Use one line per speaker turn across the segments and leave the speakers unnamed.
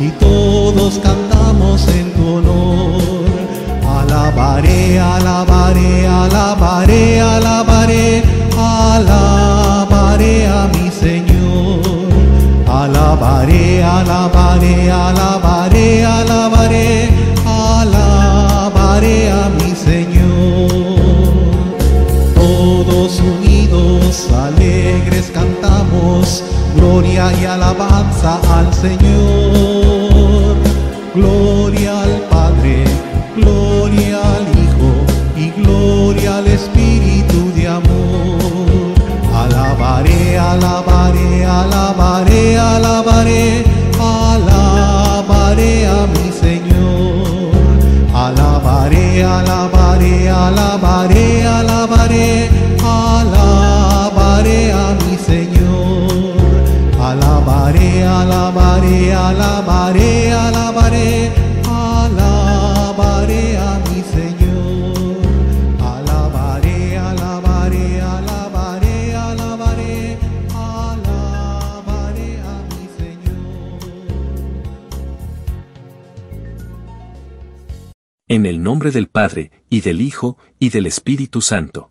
y todos cantamos en tu honor. Alabaré, alabaré, alabaré, alabaré, y alabanza al Señor. Alabaré, alabaré, alabaré, alabaré a mi Señor. Alabaré, alabaré, alabaré, alabaré, alabaré a mi Señor.
En el nombre del Padre, y del Hijo, y del Espíritu Santo.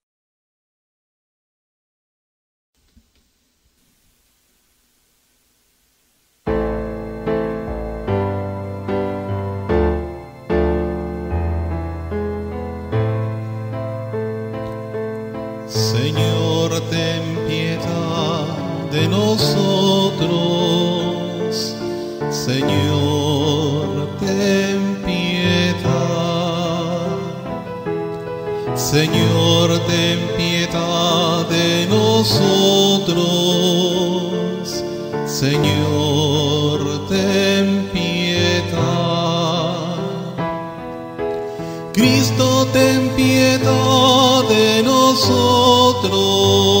Señor, ten piedad de nosotros. Señor, ten piedad. Cristo, ten piedad de nosotros.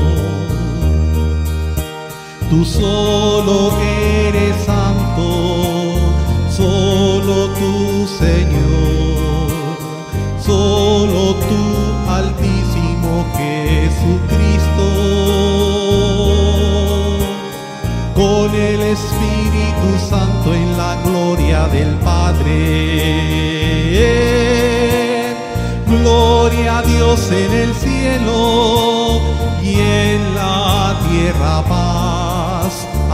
Tú solo eres santo, solo tú Señor, solo tú altísimo Jesucristo con el Espíritu Santo en la gloria del Padre. Gloria a Dios en el cielo y en la tierra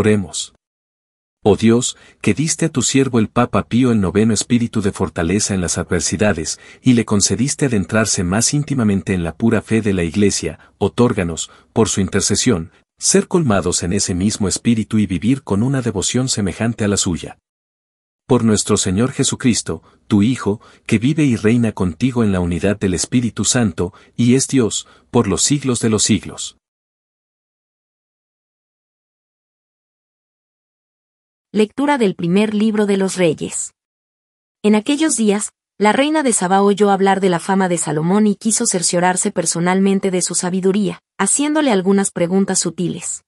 Oremos. Oh Dios, que diste a tu siervo el Papa Pío el noveno espíritu de fortaleza en las adversidades, y le concediste adentrarse más íntimamente en la pura fe de la Iglesia, otórganos, por su intercesión, ser colmados en ese mismo espíritu y vivir con una devoción semejante a la suya. Por nuestro Señor Jesucristo, tu Hijo, que vive y reina contigo en la unidad del Espíritu Santo, y es Dios, por los siglos de los siglos.
Lectura del primer libro de los Reyes. En aquellos días, la reina de Saba oyó hablar de la fama de Salomón y quiso cerciorarse personalmente de su sabiduría, haciéndole algunas preguntas sutiles.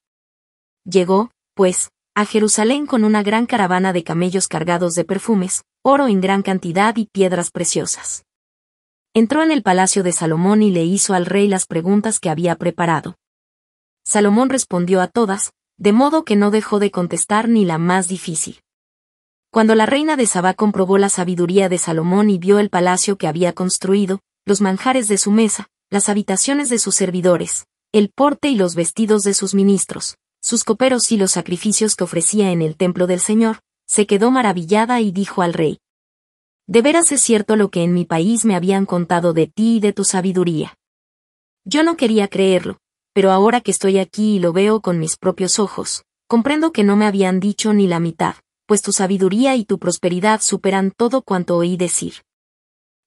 Llegó, pues, a Jerusalén con una gran caravana de camellos cargados de perfumes, oro en gran cantidad y piedras preciosas. Entró en el palacio de Salomón y le hizo al rey las preguntas que había preparado. Salomón respondió a todas, de modo que no dejó de contestar ni la más difícil. Cuando la reina de Sabá comprobó la sabiduría de Salomón y vio el palacio que había construido, los manjares de su mesa, las habitaciones de sus servidores, el porte y los vestidos de sus ministros, sus coperos y los sacrificios que ofrecía en el templo del Señor, se quedó maravillada y dijo al rey. De veras es cierto lo que en mi país me habían contado de ti y de tu sabiduría. Yo no quería creerlo, pero ahora que estoy aquí y lo veo con mis propios ojos, comprendo que no me habían dicho ni la mitad, pues tu sabiduría y tu prosperidad superan todo cuanto oí decir.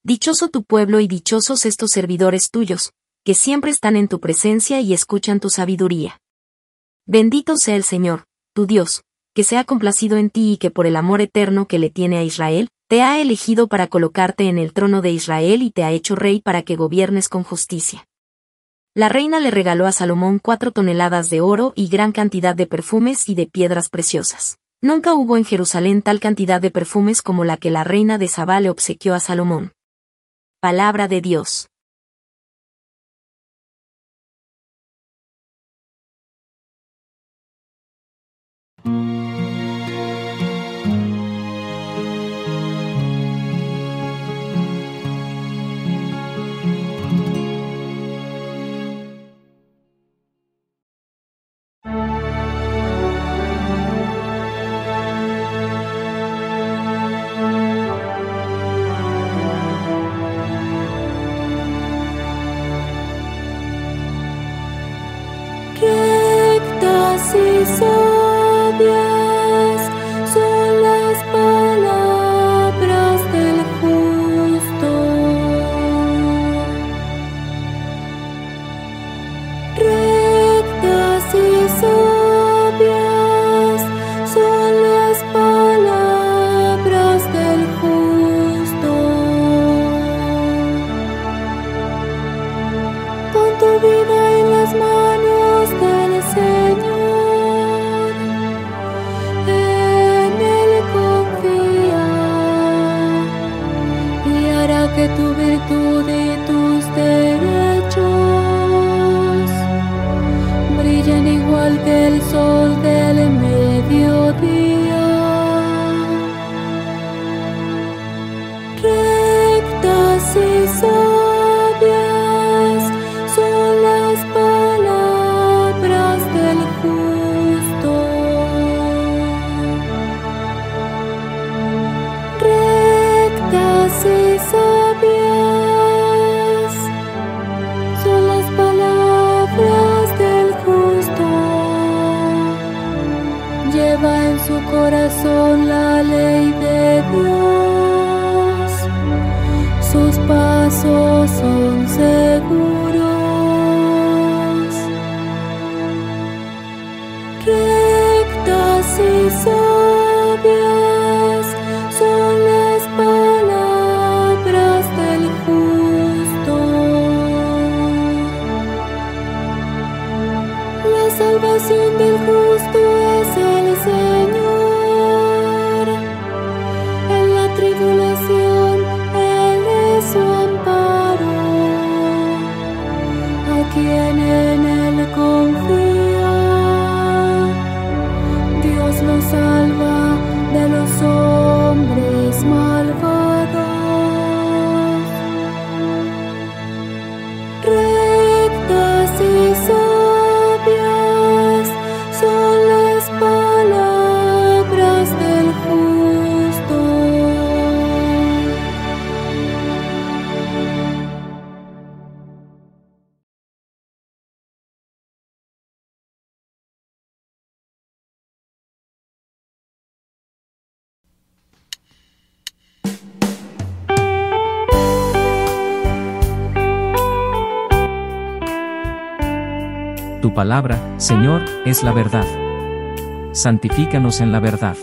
Dichoso tu pueblo y dichosos estos servidores tuyos, que siempre están en tu presencia y escuchan tu sabiduría. Bendito sea el Señor, tu Dios, que se ha complacido en ti y que por el amor eterno que le tiene a Israel, te ha elegido para colocarte en el trono de Israel y te ha hecho rey para que gobiernes con justicia. La reina le regaló a Salomón cuatro toneladas de oro y gran cantidad de perfumes y de piedras preciosas. Nunca hubo en Jerusalén tal cantidad de perfumes como la que la reina de Sabá le obsequió a Salomón. Palabra de Dios.
Palabra, Señor, es la verdad. Santifícanos en la verdad.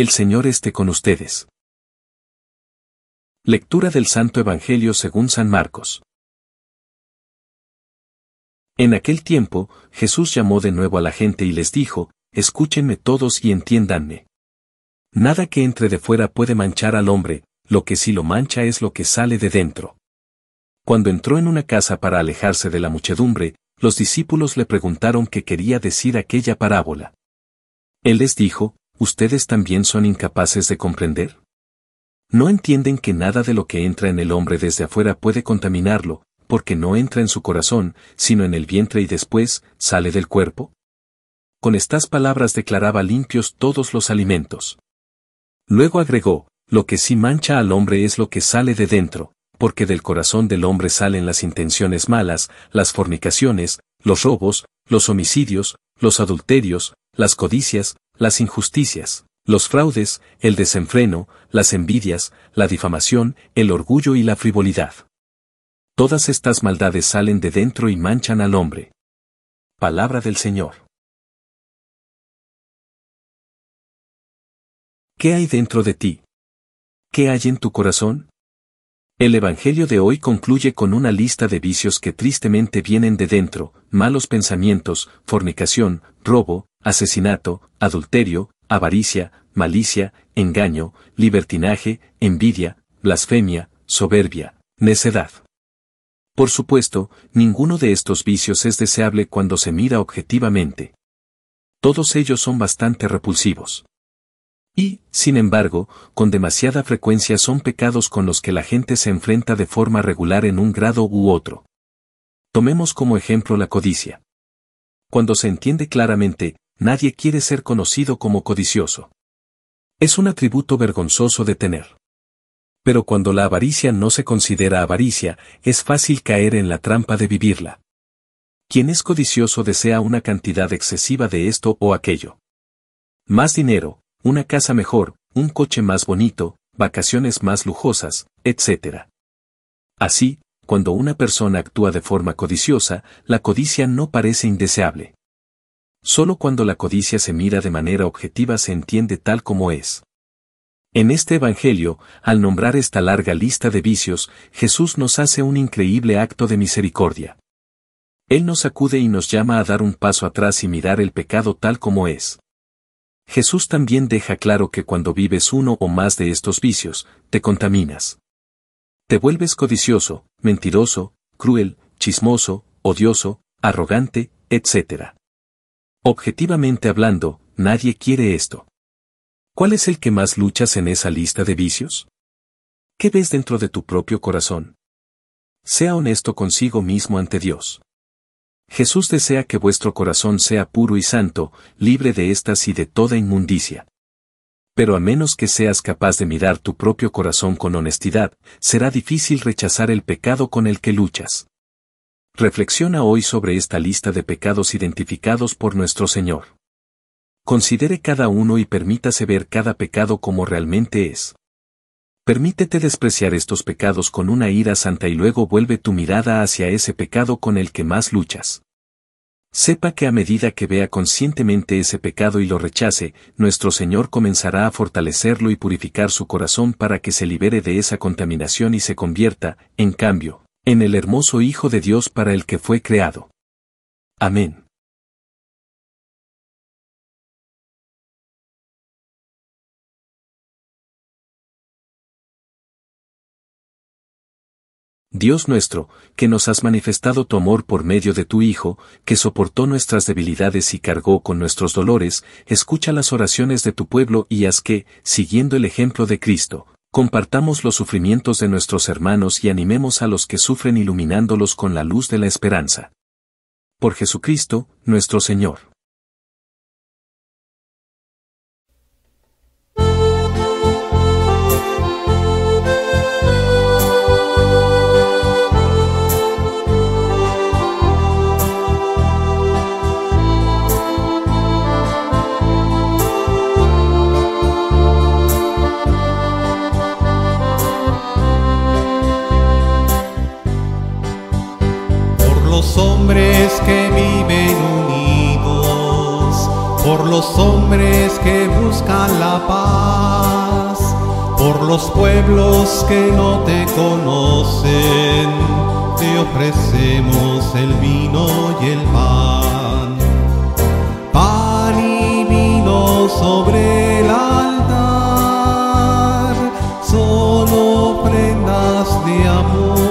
El Señor esté con ustedes. Lectura del Santo Evangelio según San Marcos. En aquel tiempo, Jesús llamó de nuevo a la gente y les dijo, Escúchenme todos y entiéndanme. Nada que entre de fuera puede manchar al hombre, lo que sí lo mancha es lo que sale de dentro. Cuando entró en una casa para alejarse de la muchedumbre, los discípulos le preguntaron qué quería decir aquella parábola. Él les dijo, ¿ustedes también son incapaces de comprender? ¿No entienden que nada de lo que entra en el hombre desde afuera puede contaminarlo, porque no entra en su corazón, sino en el vientre y después, sale del cuerpo? Con estas palabras declaraba limpios todos los alimentos. Luego agregó, lo que sí mancha al hombre es lo que sale de dentro, porque del corazón del hombre salen las intenciones malas, las fornicaciones, los robos, los homicidios, los adulterios, las codicias, las injusticias, los fraudes, el desenfreno, las envidias, la difamación, el orgullo y la frivolidad. Todas estas maldades salen de dentro y manchan al hombre. Palabra del Señor. ¿Qué hay dentro de ti? ¿Qué hay en tu corazón? El Evangelio de hoy concluye con una lista de vicios que tristemente vienen de dentro, malos pensamientos, fornicación, robo, asesinato, adulterio, avaricia, malicia, engaño, libertinaje, envidia, blasfemia, soberbia, necedad. Por supuesto, ninguno de estos vicios es deseable cuando se mira objetivamente. Todos ellos son bastante repulsivos. Y, sin embargo, con demasiada frecuencia son pecados con los que la gente se enfrenta de forma regular en un grado u otro. Tomemos como ejemplo la codicia. Cuando se entiende claramente, nadie quiere ser conocido como codicioso. Es un atributo vergonzoso de tener. Pero cuando la avaricia no se considera avaricia, es fácil caer en la trampa de vivirla. Quien es codicioso desea una cantidad excesiva de esto o aquello. Más dinero, una casa mejor, un coche más bonito, vacaciones más lujosas, etc. Así, cuando una persona actúa de forma codiciosa, la codicia no parece indeseable. Solo cuando la codicia se mira de manera objetiva se entiende tal como es. En este Evangelio, al nombrar esta larga lista de vicios, Jesús nos hace un increíble acto de misericordia. Él nos acude y nos llama a dar un paso atrás y mirar el pecado tal como es. Jesús también deja claro que cuando vives uno o más de estos vicios, te contaminas. Te vuelves codicioso, mentiroso, cruel, chismoso, odioso, arrogante, etc. Objetivamente hablando, nadie quiere esto. ¿Cuál es el que más luchas en esa lista de vicios? ¿Qué ves dentro de tu propio corazón? Sea honesto consigo mismo ante Dios. Jesús desea que vuestro corazón sea puro y santo, libre de estas y de toda inmundicia. Pero a menos que seas capaz de mirar tu propio corazón con honestidad, será difícil rechazar el pecado con el que luchas. Reflexiona hoy sobre esta lista de pecados identificados por nuestro Señor. Considere cada uno y permítase ver cada pecado como realmente es. Permítete despreciar estos pecados con una ira santa y luego vuelve tu mirada hacia ese pecado con el que más luchas. Sepa que a medida que vea conscientemente ese pecado y lo rechace, nuestro Señor comenzará a fortalecerlo y purificar su corazón para que se libere de esa contaminación y se convierta, en cambio, en el hermoso Hijo de Dios para el que fue creado. Amén. Dios nuestro, que nos has manifestado tu amor por medio de tu Hijo, que soportó nuestras debilidades y cargó con nuestros dolores, escucha las oraciones de tu pueblo y haz que, siguiendo el ejemplo de Cristo, compartamos los sufrimientos de nuestros hermanos y animemos a los que sufren iluminándolos con la luz de la esperanza. Por Jesucristo, nuestro Señor.
Los hombres que buscan la paz, por los pueblos que no te conocen, te ofrecemos el vino y el pan. Pan y vino sobre el altar son ofrendas de amor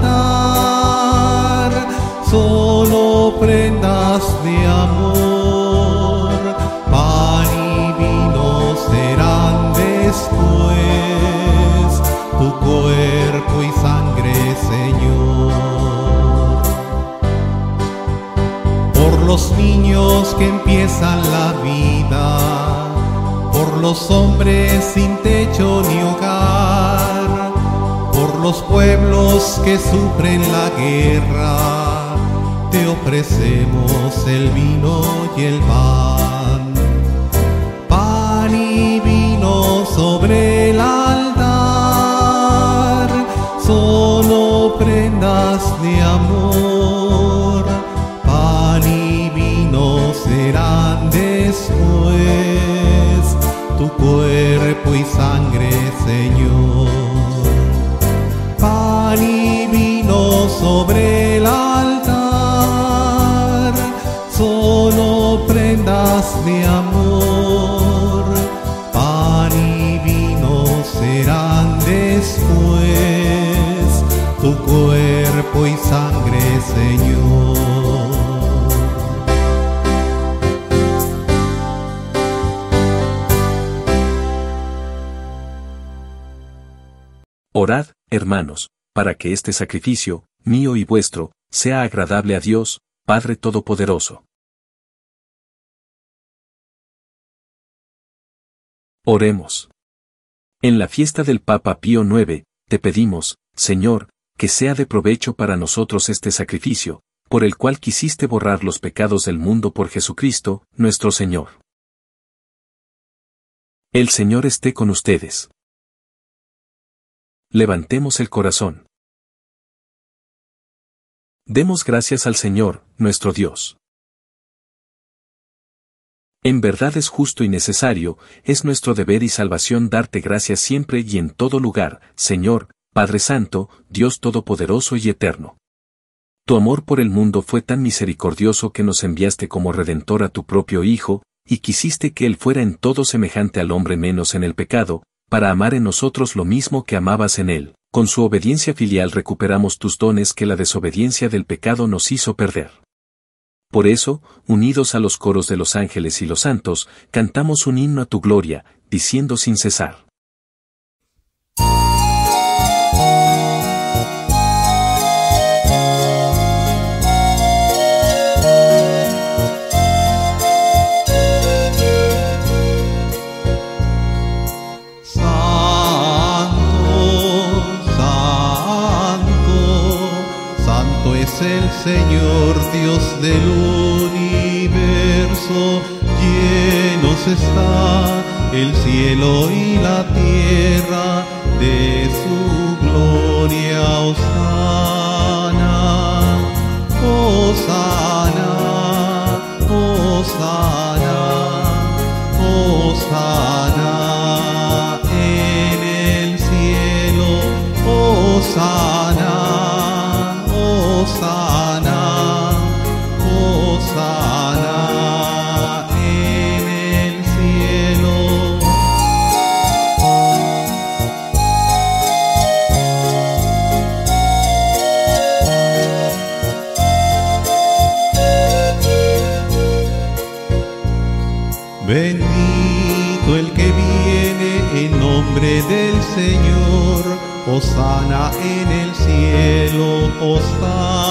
prendas de amor, pan y vino serán después. Tu cuerpo y sangre, Señor. Por los niños que empiezan la vida, por los hombres sin techo ni hogar, por los pueblos que sufren la guerra, te ofrecemos el vino y el pan. Pan y vino sobre el altar son ofrendas de amor. Pan y vino serán después tu cuerpo y sangre, Señor. De amor. Pan y vino serán después tu cuerpo y sangre, Señor.
Orad, hermanos, para que este sacrificio, mío y vuestro, sea agradable a Dios, Padre Todopoderoso. Oremos. En la fiesta del Papa Pío IX, te pedimos, Señor, que sea de provecho para nosotros este sacrificio, por el cual quisiste borrar los pecados del mundo por Jesucristo, nuestro Señor. El Señor esté con ustedes. Levantemos el corazón. Demos gracias al Señor, nuestro Dios. En verdad es justo y necesario, es nuestro deber y salvación darte gracias siempre y en todo lugar, Señor, Padre Santo, Dios Todopoderoso y Eterno. Tu amor por el mundo fue tan misericordioso que nos enviaste como Redentor a tu propio Hijo, y quisiste que Él fuera en todo semejante al hombre menos en el pecado, para amar en nosotros lo mismo que amabas en Él. Con su obediencia filial recuperamos tus dones que la desobediencia del pecado nos hizo perder. Por eso, unidos a los coros de los ángeles y los santos, cantamos un himno a tu gloria, diciendo sin cesar.
Dios del universo, llenos está el cielo y la tierra de su Osana en el cielo, Osana,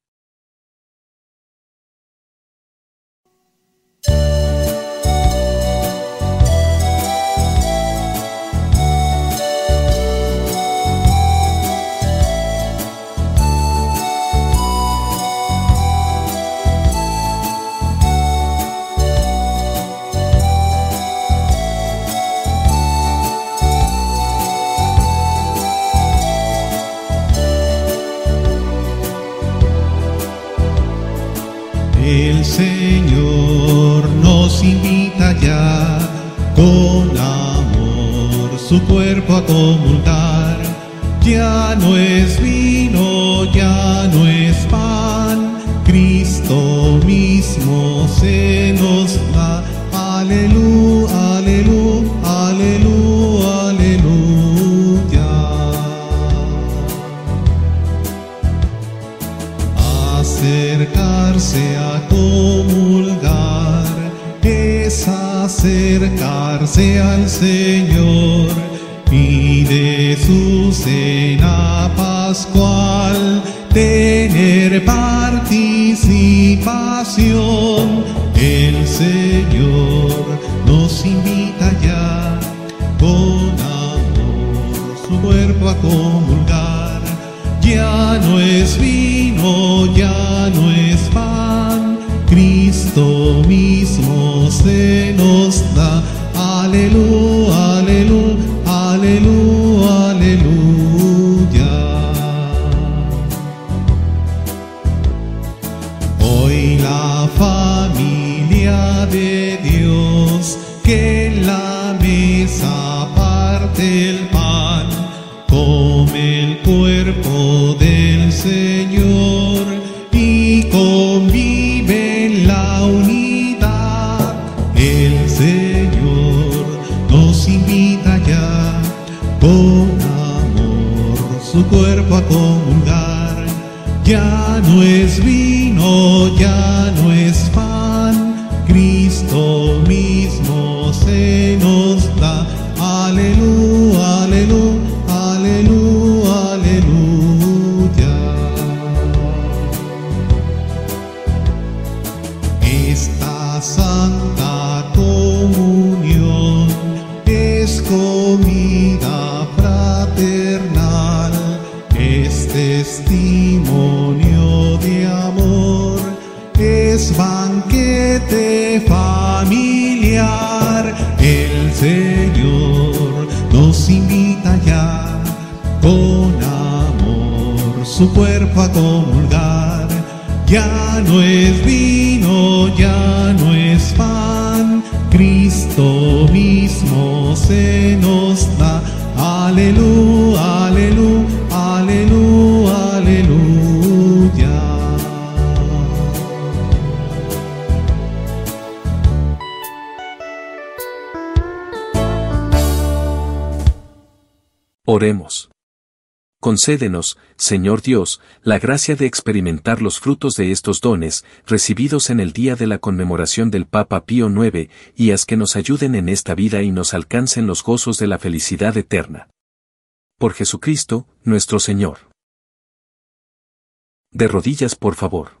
Cuerpo a comulgar. Ya no es vino, ya no es pan, Cristo mismo se nos da. Aleluya, aleluya, aleluya, aleluya. Acercarse a comulgar es acercarse al Señor Ya no es vino, ya no es pan,
Concédenos, Señor Dios, la gracia de experimentar los frutos de estos dones, recibidos en el día de la conmemoración del Papa Pío IX, y haz que nos ayuden en esta vida y nos alcancen los gozos de la felicidad eterna. Por Jesucristo, nuestro Señor. De rodillas, por favor.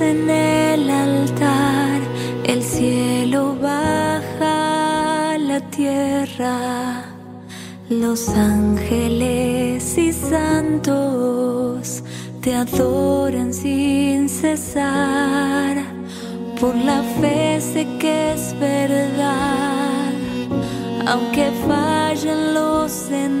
En el altar, el cielo baja a la tierra. Los ángeles y santos te adoran sin cesar. Por la fe sé que es verdad, aunque fallen los sentidos,